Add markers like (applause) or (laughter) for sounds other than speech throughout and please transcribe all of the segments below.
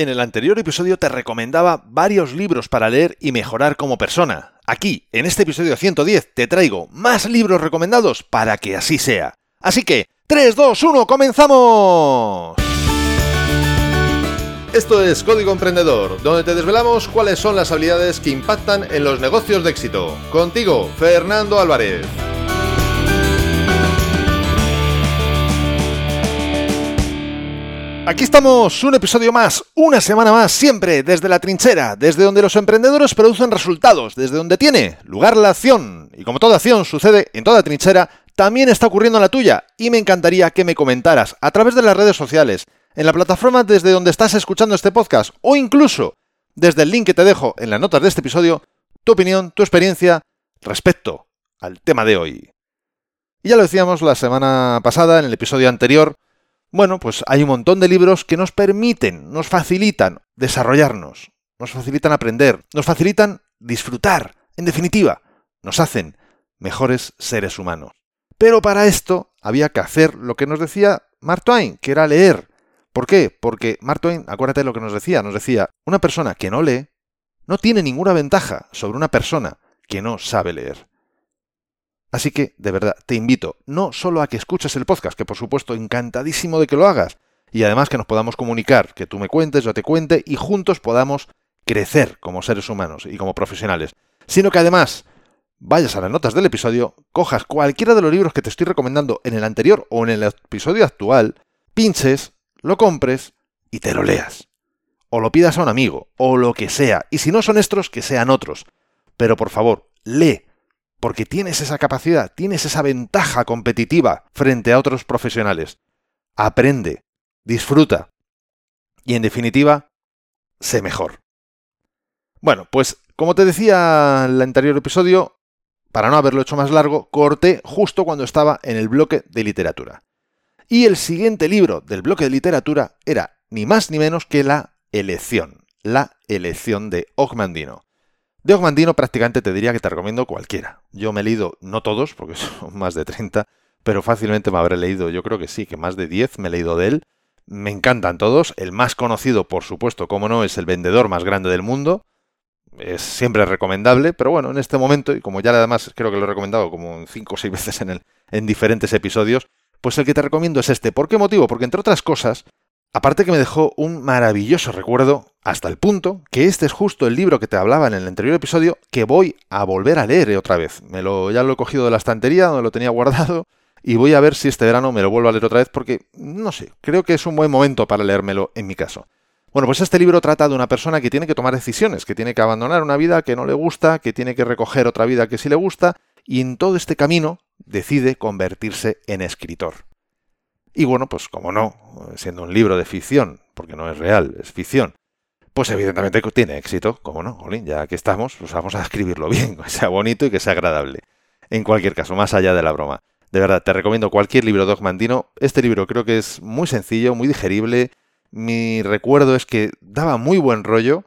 En el anterior episodio te recomendaba varios libros para leer y mejorar como persona. Aquí, en este episodio 110, te traigo más libros recomendados para que así sea. Así que, 3, 2, 1, comenzamos. Esto es Código Emprendedor, donde te desvelamos cuáles son las habilidades que impactan en los negocios de éxito. Contigo, Fernando Álvarez. Aquí estamos, un episodio más, una semana más, siempre desde la trinchera, desde donde los emprendedores producen resultados, desde donde tiene lugar la acción. Y como toda acción sucede en toda trinchera, también está ocurriendo en la tuya. Y me encantaría que me comentaras a través de las redes sociales, en la plataforma desde donde estás escuchando este podcast, o incluso desde el link que te dejo en las notas de este episodio, tu opinión, tu experiencia respecto al tema de hoy. Y ya lo decíamos la semana pasada, en el episodio anterior, bueno, pues hay un montón de libros que nos permiten, nos facilitan desarrollarnos, nos facilitan aprender, nos facilitan disfrutar, en definitiva, nos hacen mejores seres humanos. Pero para esto había que hacer lo que nos decía Mark Twain, que era leer. ¿Por qué? Porque Mark Twain, acuérdate de lo que nos decía, nos decía, una persona que no lee no tiene ninguna ventaja sobre una persona que no sabe leer. Así que, de verdad, te invito no solo a que escuches el podcast, que por supuesto encantadísimo de que lo hagas, y además que nos podamos comunicar, que tú me cuentes, yo te cuente, y juntos podamos crecer como seres humanos y como profesionales, sino que además vayas a las notas del episodio, cojas cualquiera de los libros que te estoy recomendando en el anterior o en el episodio actual, pinches, lo compres y te lo leas. O lo pidas a un amigo, o lo que sea, y si no son estos, que sean otros. Pero por favor, lee, porque tienes esa capacidad, tienes esa ventaja competitiva frente a otros profesionales. Aprende, disfruta y en definitiva, sé mejor. Bueno, pues como te decía en el anterior episodio, para no haberlo hecho más largo, corté justo cuando estaba en el bloque de literatura. Y el siguiente libro del bloque de literatura era ni más ni menos que La elección, la elección de Ogmandino. De Ogmandino prácticamente te diría que te recomiendo cualquiera. Yo me he leído, no todos, porque (laughs) son más de 30, pero fácilmente me habré leído, yo creo que sí, que más de 10 me he leído de él. Me encantan todos. El más conocido, por supuesto, como no, es el vendedor más grande del mundo. Es siempre recomendable, pero bueno, en este momento, y como ya además creo que lo he recomendado como 5 o 6 veces en, el, en diferentes episodios, pues el que te recomiendo es este. ¿Por qué motivo? Porque entre otras cosas, Aparte que me dejó un maravilloso recuerdo, hasta el punto que este es justo el libro que te hablaba en el anterior episodio que voy a volver a leer otra vez. Me lo, ya lo he cogido de la estantería donde lo tenía guardado y voy a ver si este verano me lo vuelvo a leer otra vez porque, no sé, creo que es un buen momento para leérmelo en mi caso. Bueno, pues este libro trata de una persona que tiene que tomar decisiones, que tiene que abandonar una vida que no le gusta, que tiene que recoger otra vida que sí le gusta, y en todo este camino decide convertirse en escritor. Y bueno, pues como no, siendo un libro de ficción, porque no es real, es ficción, pues evidentemente tiene éxito, como no, ya que estamos, pues vamos a escribirlo bien, (laughs) que sea bonito y que sea agradable. En cualquier caso, más allá de la broma. De verdad, te recomiendo cualquier libro de Ogmandino. Este libro creo que es muy sencillo, muy digerible. Mi recuerdo es que daba muy buen rollo.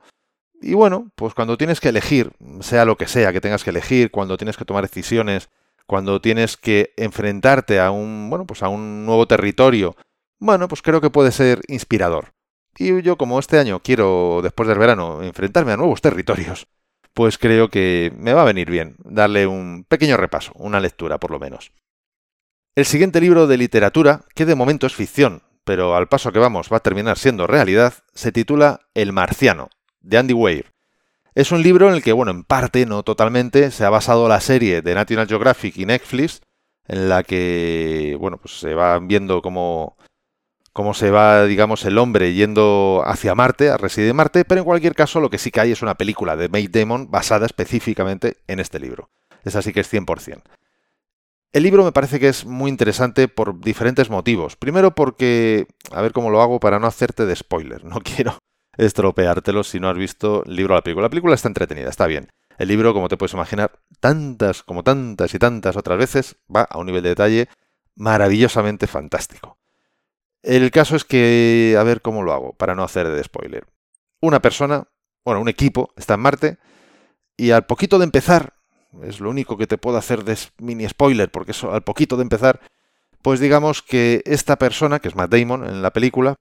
Y bueno, pues cuando tienes que elegir, sea lo que sea que tengas que elegir, cuando tienes que tomar decisiones cuando tienes que enfrentarte a un, bueno, pues a un nuevo territorio, bueno, pues creo que puede ser inspirador. Y yo como este año quiero, después del verano, enfrentarme a nuevos territorios, (laughs) pues creo que me va a venir bien darle un pequeño repaso, una lectura por lo menos. El siguiente libro de literatura, que de momento es ficción, pero al paso que vamos va a terminar siendo realidad, se titula El Marciano, de Andy Weir. Es un libro en el que, bueno, en parte, no totalmente, se ha basado la serie de National Geographic y Netflix, en la que, bueno, pues se va viendo cómo, cómo se va, digamos, el hombre yendo hacia Marte, a residir en Marte, pero en cualquier caso lo que sí que hay es una película de Matt Damon basada específicamente en este libro. Es así que es 100%. El libro me parece que es muy interesante por diferentes motivos. Primero porque, a ver cómo lo hago para no hacerte de spoiler, no (laughs) quiero estropeártelo si no has visto el libro o la película. La película está entretenida, está bien. El libro, como te puedes imaginar, tantas como tantas y tantas otras veces, va a un nivel de detalle maravillosamente fantástico. El caso es que, a ver cómo lo hago, para no hacer de spoiler. Una persona, bueno, un equipo, está en Marte, y al poquito de empezar, es lo único que te puedo hacer de mini spoiler, porque eso, al poquito de empezar, pues digamos que esta persona, que es Matt Damon en la película,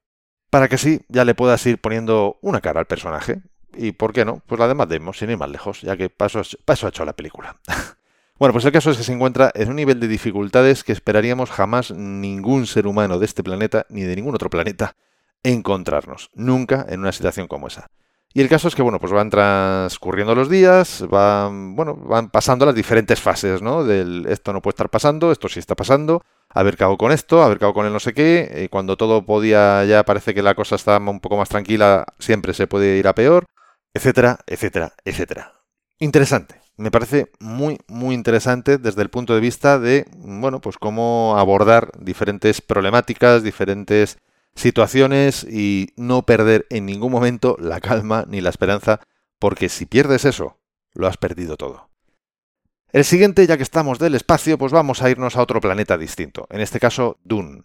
para que sí, ya le puedas ir poniendo una cara al personaje. Y por qué no, pues la demás demos, sin ir más lejos, ya que paso, paso ha hecho la película. (laughs) bueno, pues el caso es que se encuentra en un nivel de dificultades que esperaríamos jamás ningún ser humano de este planeta, ni de ningún otro planeta, encontrarnos. Nunca en una situación como esa. Y el caso es que, bueno, pues van transcurriendo los días, van, bueno, van pasando las diferentes fases, ¿no? Del esto no puede estar pasando, esto sí está pasando, haber cabo con esto, haber cabo con el no sé qué, y cuando todo podía, ya parece que la cosa está un poco más tranquila, siempre se puede ir a peor, etcétera, etcétera, etcétera. Interesante. Me parece muy, muy interesante desde el punto de vista de, bueno, pues cómo abordar diferentes problemáticas, diferentes situaciones y no perder en ningún momento la calma ni la esperanza, porque si pierdes eso, lo has perdido todo. El siguiente, ya que estamos del espacio, pues vamos a irnos a otro planeta distinto, en este caso Dune,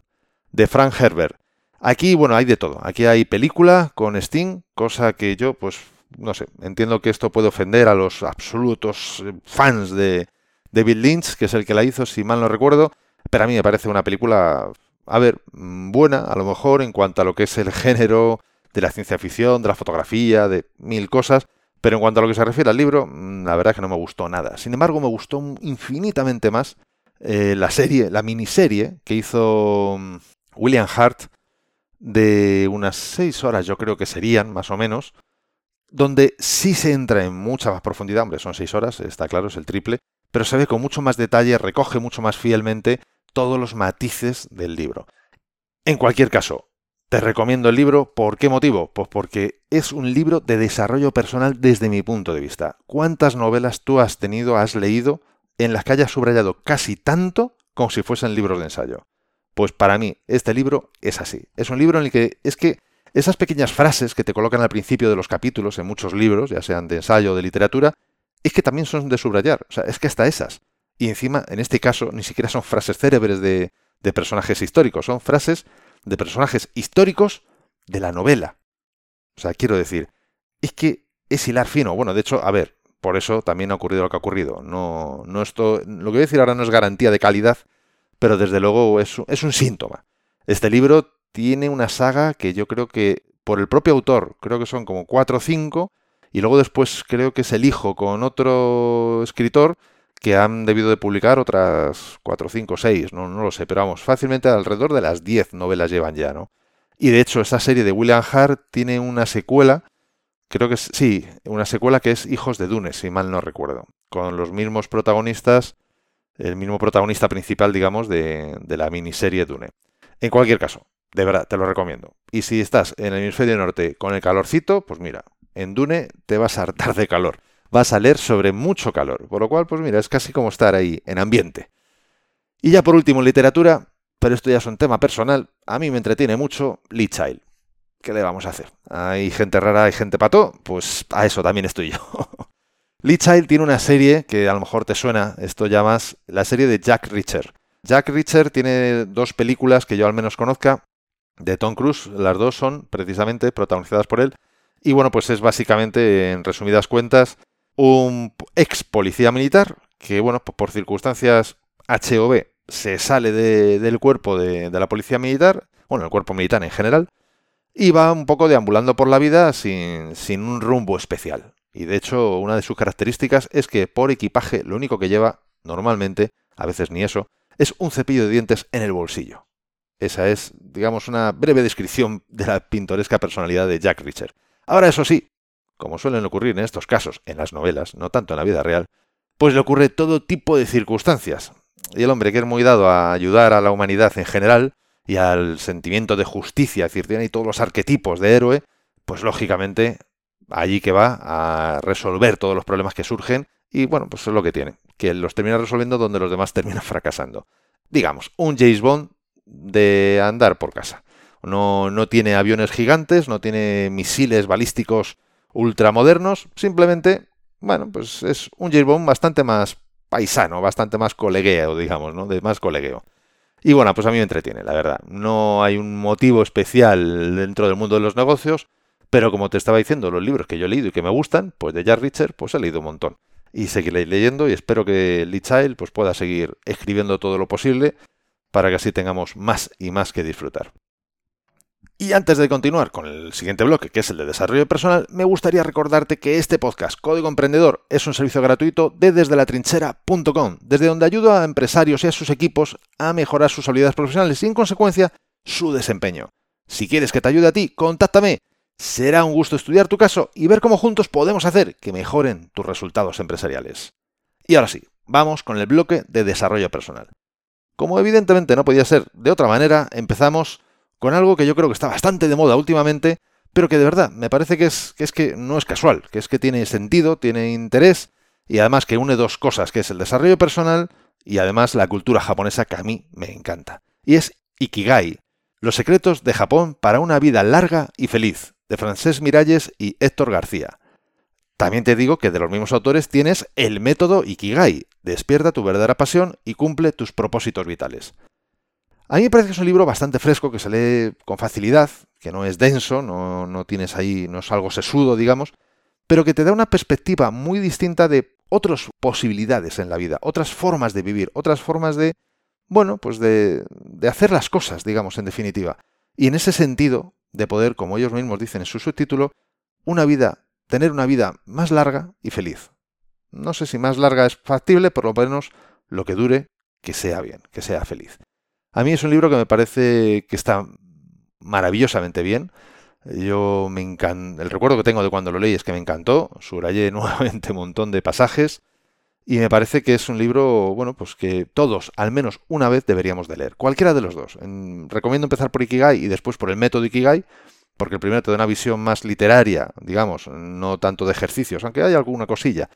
de Frank Herbert. Aquí, bueno, hay de todo. Aquí hay película con Sting, cosa que yo, pues, no sé, entiendo que esto puede ofender a los absolutos fans de David Lynch, que es el que la hizo, si mal no recuerdo, pero a mí me parece una película a ver, mm, buena a lo mejor en cuanto a lo que es el (laughs) género de la ciencia ficción, de la fotografía, de mil cosas, pero en cuanto a lo que se refiere al libro, mm, la verdad es que no me gustó nada. Sin embargo, me gustó infinitamente más eh, la serie, la miniserie que hizo mm, William Hart de unas seis horas, yo creo que serían, más o menos, donde sí se entra en mucha más profundidad, hombre, son seis horas, está claro, es el triple, pero se ve con mucho más detalle, recoge mucho más fielmente todos los matices del libro. En cualquier caso, te recomiendo el libro. ¿Por qué motivo? Pues porque es un libro de desarrollo personal desde mi punto de vista. ¿Cuántas novelas tú has tenido, has leído, en las que hayas subrayado casi tanto como si fuesen libros de ensayo? Pues para mí, este libro es así. Es un libro en el que es que esas pequeñas frases que te colocan al principio de los capítulos en muchos libros, ya sean de ensayo o de literatura, es que también son de subrayar. O sea, es que hasta esas. Y encima, en este caso, ni siquiera son frases célebres de, personajes históricos, son frases de personajes históricos de la novela. O sea, quiero decir, es que es hilar fino. Bueno, de hecho, a ver, por eso también ha ocurrido lo que ha ocurrido. No, no esto, lo que voy a decir ahora no es garantía de calidad, pero desde luego es, es un síntoma. Este libro tiene una saga que yo creo que, por el propio autor, creo que son como cuatro o cinco, y luego después creo que es el hijo con otro escritor, que han debido de publicar otras 4, 5, 6, no, no lo sé, pero vamos, fácilmente alrededor de las 10 novelas llevan ya, ¿no? Y de hecho, esta serie de William Hart tiene una secuela, creo que es, sí, una secuela que es Hijos de Dune, si mal no recuerdo, con los mismos protagonistas, el mismo protagonista principal, digamos, de, de la miniserie Dune. En cualquier caso, de verdad, te lo recomiendo. Y si estás en el hemisferio norte con el calorcito, pues mira, en Dune te vas a hartar de calor vas a leer sobre mucho calor. Por lo cual, pues mira, es casi como estar ahí en ambiente. Y ya por último, en literatura, pero esto ya es un tema personal, a mí me entretiene mucho Lee Child. ¿Qué le vamos a hacer? Hay gente rara, hay gente pato, pues a eso también estoy yo. (laughs) Lee Child tiene una serie que a lo mejor te suena, esto ya más, la serie de Jack Reacher. Jack Reacher tiene dos películas que yo al menos conozca, de Tom Cruise, las dos son precisamente protagonizadas por él, y bueno, pues es básicamente, en resumidas cuentas, un ex policía militar que, bueno, por circunstancias HOB se sale del cuerpo de, la policía militar, bueno, el cuerpo militar en general, y va un poco deambulando por la vida sin, sin un rumbo especial. Y de hecho, una de sus características es que por equipaje lo único que lleva, normalmente, a veces ni eso, es un cepillo de dientes en el bolsillo. Esa es, digamos, una breve descripción de la pintoresca personalidad de Jack Reacher. Ahora, eso sí, como suelen ocurrir en estos casos en las novelas, no tanto en la vida real, pues le ocurre todo tipo de circunstancias. Y el hombre que es muy dado a ayudar a la humanidad en general y al sentimiento de justicia, es decir, tiene todos los arquetipos de héroe, pues lógicamente allí que va a resolver todos los problemas que surgen y bueno, pues es lo que tiene, que los termina resolviendo donde los demás (laughs) terminan fracasando. Digamos, un James Bond de andar por casa. No, no tiene aviones gigantes, no tiene misiles balísticos ultramodernos, simplemente, bueno, pues es un James bastante más paisano, bastante más colegueo, digamos, ¿no? De más colegueo. Y bueno, pues a mí me entretiene, la verdad. No hay un motivo especial dentro del mundo de los negocios, pero como te estaba diciendo, los libros que yo he leído y que me gustan, pues de Jack Richard, pues he leído un montón. Y seguiré leyendo y espero que Lee Child pues pueda seguir escribiendo todo lo posible para que así tengamos más y más que disfrutar. Y antes de continuar con el siguiente bloque, que es el de desarrollo personal, me gustaría recordarte que este podcast, Código Emprendedor, es un servicio gratuito de desde la trinchera.com, desde donde ayudo a empresarios y a sus equipos a mejorar sus habilidades profesionales y, en consecuencia, su desempeño. Si quieres que te ayude a ti, contáctame. Será un gusto estudiar tu caso y ver cómo juntos podemos hacer que mejoren tus resultados empresariales. Y ahora sí, vamos con el bloque de desarrollo personal. Como evidentemente no podía ser de otra manera, empezamos con algo que yo creo que está bastante de moda últimamente, pero que de verdad me parece que es, que es que no es casual, que es que tiene sentido, tiene interés y además que une dos cosas, que es el desarrollo personal y además la cultura japonesa que a mí me encanta. Y es Ikigai, los secretos de Japón para una vida larga y feliz, de Francés Miralles y Héctor García. También te digo que de los mismos autores tienes el método Ikigai, despierta tu verdadera pasión y cumple tus propósitos vitales. A mí me parece que es un libro bastante fresco, que se lee con facilidad, que no es denso, no, no tienes ahí, no es algo sesudo, digamos, pero que te da una perspectiva muy distinta de otras posibilidades en la vida, otras formas de vivir, otras formas de, bueno, pues de, de hacer las cosas, digamos, en definitiva. Y en ese sentido, de poder, como ellos mismos dicen en su subtítulo, una vida, tener una vida más larga y feliz. No sé si más larga es factible, por lo menos lo que dure, que sea bien, que sea feliz. A mí es un libro que me parece que está maravillosamente bien. Yo me encanta. El recuerdo que tengo de cuando lo leí es que me encantó. Subrayé (laughs) nuevamente un montón de pasajes. Y me parece que es un libro, bueno, pues que todos, al menos una vez, deberíamos de leer. Cualquiera de los dos. recomiendo empezar por Ikigai y después por el método Ikigai, porque el primero te da una visión más literaria, digamos, no tanto de ejercicios, aunque hay alguna cosilla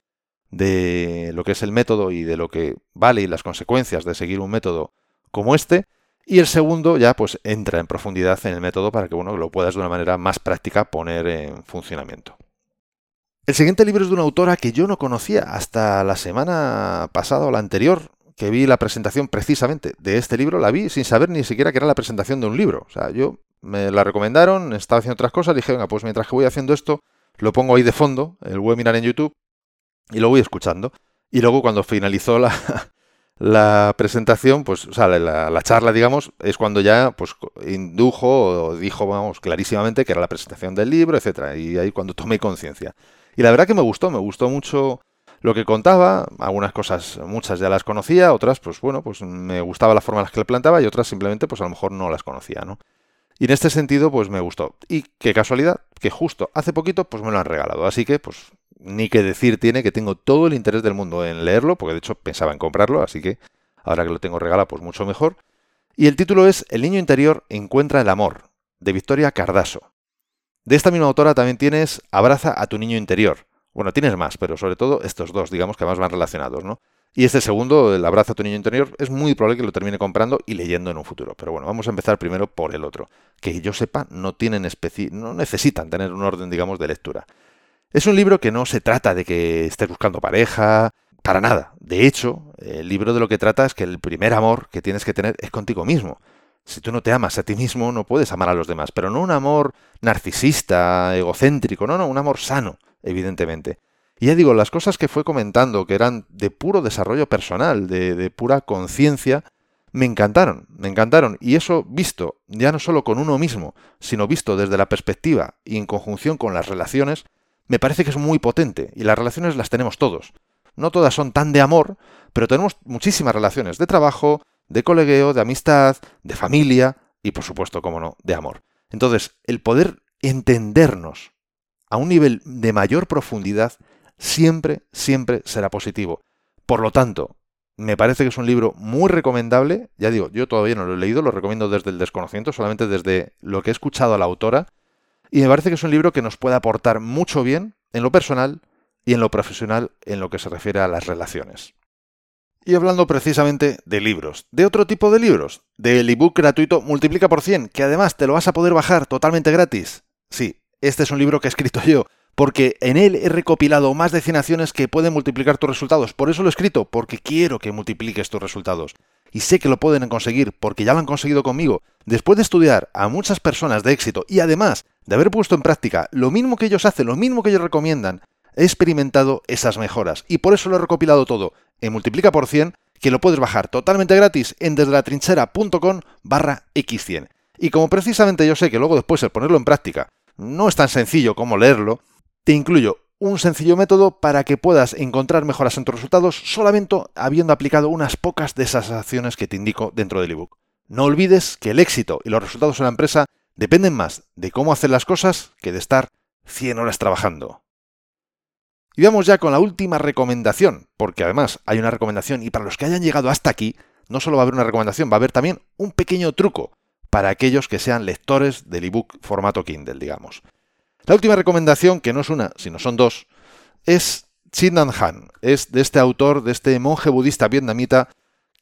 de lo que es el método y de lo que vale y las consecuencias de seguir un método como este. Y el segundo ya pues entra en profundidad en el método para que bueno, lo puedas de una manera más práctica poner en funcionamiento. El siguiente libro es de una autora que yo no conocía hasta la semana pasada o la anterior, que vi la presentación precisamente de este libro, la vi sin saber ni siquiera que era la presentación de un libro. O sea, yo me la recomendaron, estaba haciendo otras cosas, dije, venga, pues mientras que voy haciendo esto, lo pongo ahí de fondo, el webinar en YouTube, y lo voy escuchando. Y luego cuando finalizó la, la presentación, pues, o sea, la, charla, digamos, es cuando ya, pues, indujo o dijo, vamos, clarísimamente que era la presentación del libro, etcétera, y ahí cuando tomé conciencia. Y la verdad que me gustó, me gustó mucho lo que contaba, algunas cosas, muchas ya las conocía, otras, pues, bueno, pues me gustaba la forma en la que le plantaba y otras simplemente, pues, a lo mejor no las conocía, ¿no? Y en este sentido, pues me gustó. Y qué casualidad, que justo hace poquito, pues me lo han regalado. Así que, pues ni que decir tiene que tengo todo el interés del mundo en leerlo, porque de hecho pensaba en comprarlo, así que ahora que lo tengo regalado, pues mucho mejor. Y el título es El niño interior encuentra el amor, de Victoria Cardaso. De esta misma autora también tienes Abraza a tu niño interior. Bueno, tienes más, pero sobre todo estos dos, digamos que más van relacionados, ¿no? Y este segundo, el Abraza a tu niño interior, es muy probable que lo termine comprando y leyendo en un futuro. Pero bueno, vamos a empezar primero por el otro. Que yo sepa, no tienen no necesitan tener un orden, digamos, de lectura. Es un libro que no se trata de que estés buscando pareja, para nada. De hecho, el libro de lo que trata es que el primer amor que tienes que tener es contigo mismo. Si tú no te amas a ti mismo, no puedes amar a los demás, pero no un amor narcisista, egocéntrico, no, no, un amor sano, evidentemente. Y ya digo, las cosas que fue comentando, que eran de puro desarrollo personal, de, pura conciencia, me encantaron, me encantaron. Y eso visto ya no solo con uno mismo, sino visto desde la perspectiva y en conjunción con las relaciones, me parece que es muy potente y las relaciones las tenemos todos. No todas son tan de amor, pero tenemos muchísimas relaciones de trabajo, de colegueo, de amistad, de familia y por supuesto, como no, de amor. Entonces, el poder entendernos a un nivel de mayor profundidad siempre, siempre será positivo. Por lo tanto, me parece que es un libro muy recomendable. Ya digo, yo todavía no lo he leído, lo recomiendo desde el desconocimiento, solamente desde lo que he escuchado a la autora y me parece que es un libro que nos puede aportar mucho bien en lo personal y en lo profesional en lo que se refiere a las relaciones. Y hablando precisamente de libros, de otro tipo de libros, del ebook gratuito Multiplica por 100, que además te lo vas a poder bajar totalmente gratis. Sí, este es un libro que he escrito yo, porque en él he recopilado más de 100 acciones que pueden multiplicar tus resultados. Por eso lo he escrito, porque quiero que multipliques tus resultados. Y sé que lo pueden conseguir, porque ya lo han conseguido conmigo. Después de estudiar a muchas personas de éxito y además de haber puesto en práctica lo mismo que ellos hacen, lo mismo que ellos recomiendan, he experimentado esas mejoras. Y por eso lo he recopilado todo en Multiplica por 100, que lo puedes bajar totalmente gratis en desde la trinchera.com barra x100. Y como precisamente yo sé que luego después el ponerlo en práctica no es tan sencillo como leerlo, te incluyo un sencillo método para que puedas encontrar mejoras en tus resultados solamente habiendo aplicado unas pocas de esas acciones que te indico dentro del ebook. No olvides que el éxito y los resultados en la empresa dependen más de cómo hacer las cosas que de estar 100 horas trabajando. Y vamos ya con la última recomendación, porque además hay una recomendación y para los que hayan llegado hasta aquí, no solo va a haber una recomendación, va a haber también un pequeño truco para aquellos que sean lectores del ebook formato Kindle, digamos. La última recomendación, que no es una, sino son dos, es Chindan Han. Es de este autor, de este monje budista vietnamita,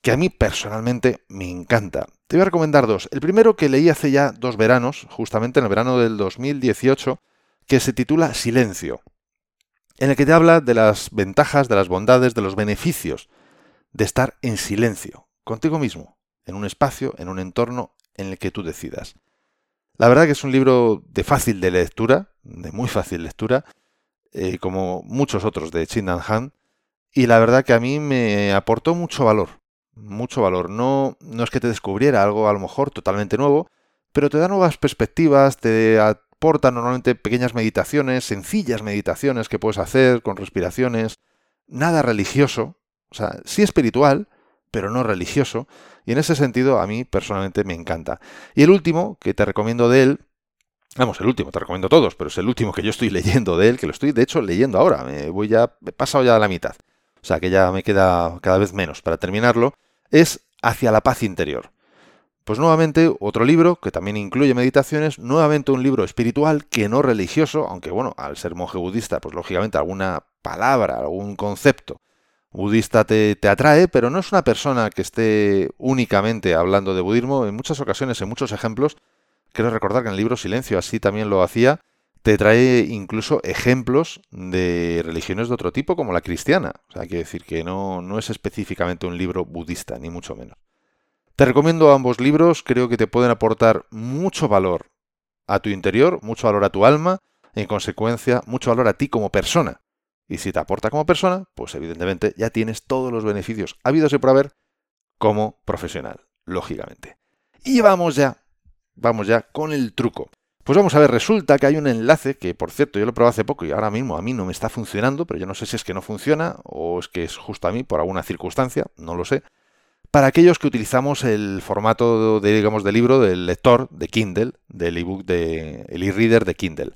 que a mí personalmente me encanta. Te voy a recomendar dos. El primero que leí hace ya dos veranos, justamente en el verano del 2018, que se titula Silencio, en el que te habla de las ventajas, de las bondades, de los beneficios de estar en silencio, contigo mismo, en un espacio, en un entorno en el que tú decidas. La verdad que es un libro de fácil de lectura, de muy fácil lectura, eh, como muchos otros de Chindan Han, y la verdad que a mí me aportó mucho valor, mucho valor. No, no es que te descubriera algo a lo mejor totalmente nuevo, pero te da nuevas perspectivas, te aporta normalmente pequeñas meditaciones, sencillas meditaciones que puedes hacer con respiraciones, nada religioso, o sea, sí espiritual, pero no religioso, y en ese sentido a mí personalmente me encanta. Y el último que te recomiendo de él, vamos, el último, te recomiendo todos, pero es el último que yo estoy (laughs) leyendo de él, que lo estoy de hecho leyendo ahora, me voy ya, he pasado ya a la mitad, o sea que ya me queda cada vez menos para terminarlo, es Hacia la paz interior. Pues nuevamente otro libro que también incluye meditaciones, nuevamente un libro espiritual que no religioso, aunque bueno, al ser monje budista, pues lógicamente alguna palabra, algún concepto budista te, atrae, pero no es una persona que esté únicamente hablando de budismo. En muchas ocasiones, en muchos ejemplos, quiero recordar que en el libro Silencio así también lo hacía, te trae incluso ejemplos de religiones de otro tipo, como la cristiana. O sea, quiere decir que no, no es específicamente un libro budista, ni mucho menos. Te recomiendo ambos libros, creo que te pueden aportar mucho valor a tu interior, mucho valor a tu alma, en consecuencia, mucho valor a ti como persona. Y si te aporta como persona, pues evidentemente ya tienes todos los beneficios habidos y por haber como profesional, lógicamente. Y vamos ya, vamos ya con el truco. Pues vamos a ver, resulta que hay un enlace que, por cierto, yo lo probé hace poco y ahora mismo a mí no me está funcionando, pero yo no sé si es que no funciona o es que es justo a mí por alguna circunstancia, no lo sé. Para aquellos que utilizamos el formato de, digamos, de libro del lector de Kindle, del ebook de el e-reader de Kindle.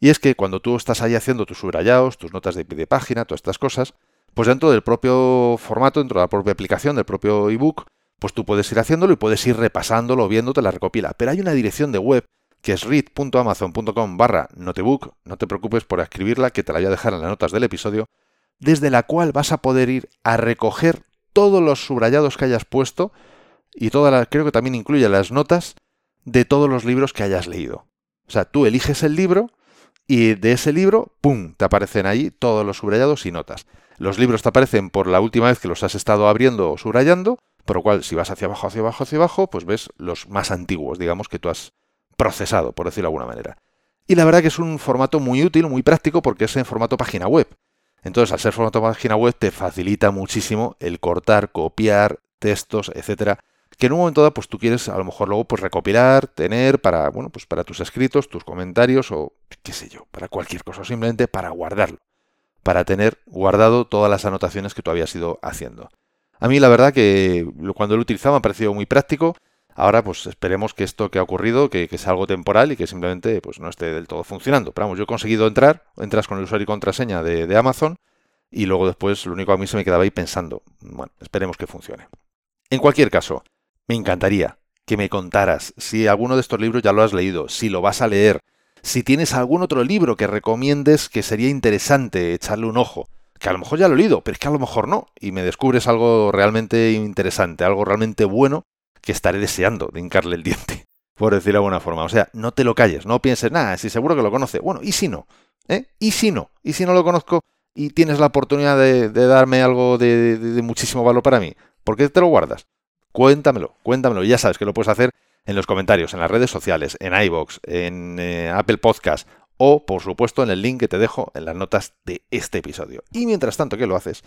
Y es que cuando tú estás ahí haciendo tus subrayados, tus notas de, página, todas estas cosas, pues dentro del propio formato, dentro de la propia aplicación, del propio ebook, pues tú puedes ir haciéndolo y puedes ir repasándolo, viéndote la recopila. Pero hay una dirección de web que es read.amazon.com barra notebook, no te preocupes por escribirla, que te la voy a dejar en las notas del episodio, desde la cual vas a poder ir a recoger todos los subrayados que hayas puesto y todas las, creo que también incluye las notas de todos los libros que hayas leído. O sea, tú eliges el libro, y de ese libro, ¡pum!, te aparecen ahí todos los subrayados y notas. Los libros te aparecen por la última vez que los has estado abriendo o subrayando, por lo cual si vas hacia abajo, hacia abajo, hacia abajo, pues ves los más antiguos, digamos, que tú has procesado, por decirlo de alguna manera. Y la verdad que es un formato muy útil, muy práctico, porque es en formato página web. Entonces, al ser formato página web, te facilita muchísimo el cortar, copiar textos, etcétera, que en un momento dado pues tú quieres a lo mejor luego pues recopilar, tener para, bueno, pues para tus escritos, tus comentarios o qué sé yo, para cualquier cosa, simplemente para guardarlo, para tener guardado todas las anotaciones que tú habías ido haciendo. A mí la verdad que cuando lo utilizaba me ha parecido muy práctico. Ahora pues esperemos que esto que ha ocurrido, que, sea algo temporal y que simplemente pues no esté del todo funcionando. Pero vamos, yo he conseguido entrar, entras con el usuario y contraseña de, de Amazon y luego después lo único a mí se me quedaba ahí pensando, bueno, esperemos que funcione. En cualquier caso, me encantaría que me contaras si alguno de estos libros ya lo has leído, si lo vas a leer, si tienes algún otro libro que recomiendes que sería interesante echarle un ojo, que a lo mejor ya lo he leído, pero es que a lo mejor no, y me descubres algo realmente interesante, algo realmente bueno que estaré deseando de hincarle el diente, (laughs) por decirlo de alguna forma. O sea, no te lo calles, no pienses, nada, si seguro que lo conoce. Bueno, ¿y si no? ¿Eh? ¿Y si no? ¿Y si no lo conozco y tienes la oportunidad de, darme algo de, muchísimo valor para mí? ¿Por qué te lo guardas? Cuéntamelo, cuéntamelo. Ya sabes que lo puedes hacer en los comentarios, en las redes sociales, en iBox, en eh, Apple Podcast o, por supuesto, en el link que te dejo en las notas de este episodio. Y mientras tanto que lo haces,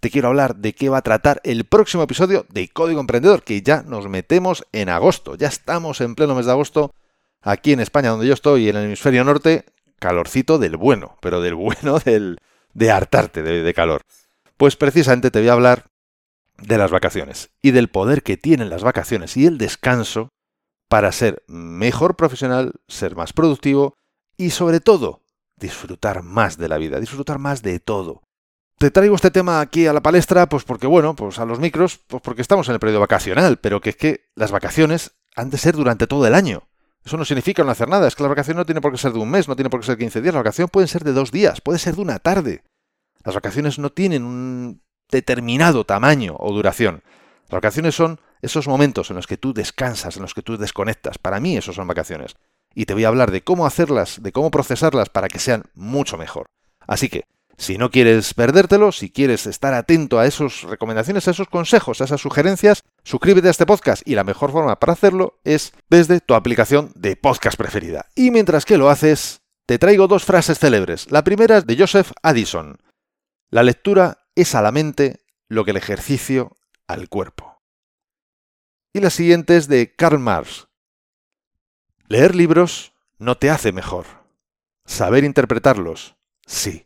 te quiero hablar de qué va a tratar el próximo episodio de Código Emprendedor, que ya nos metemos en agosto. Ya estamos en pleno mes de agosto, aquí en España, donde yo estoy, en el hemisferio norte, calorcito del bueno, pero del bueno (laughs) del, de hartarte de, de calor. Pues precisamente te voy a hablar de las vacaciones y del poder que tienen las vacaciones y el descanso para ser mejor profesional, ser más productivo y sobre todo disfrutar más de la vida, disfrutar más de todo. Te traigo este tema aquí a la palestra, pues porque, bueno, pues a los micros, pues porque estamos en el periodo vacacional, pero que es que las vacaciones han de ser durante todo el año. Eso no significa no hacer nada, es que la vacación no tiene por qué ser de un mes, no tiene por qué ser 15 días, la vacación puede ser de dos días, puede ser de una tarde. Las vacaciones no tienen un determinado tamaño o duración. Las vacaciones son esos momentos en los que tú descansas, en los que tú desconectas. Para mí esos son vacaciones. Y te voy a hablar de cómo hacerlas, de cómo procesarlas para que sean mucho mejor. Así que, si no quieres perdértelo, si quieres estar atento a esas recomendaciones, a esos consejos, a esas sugerencias, suscríbete a este podcast y la mejor forma para hacerlo es desde tu aplicación de podcast preferida. Y mientras que lo haces, te traigo dos frases célebres. La primera es de Joseph Addison. La lectura es a la mente lo que el ejercicio al cuerpo. Y la siguiente es de Karl Marx. Leer libros no te hace mejor. Saber interpretarlos, sí.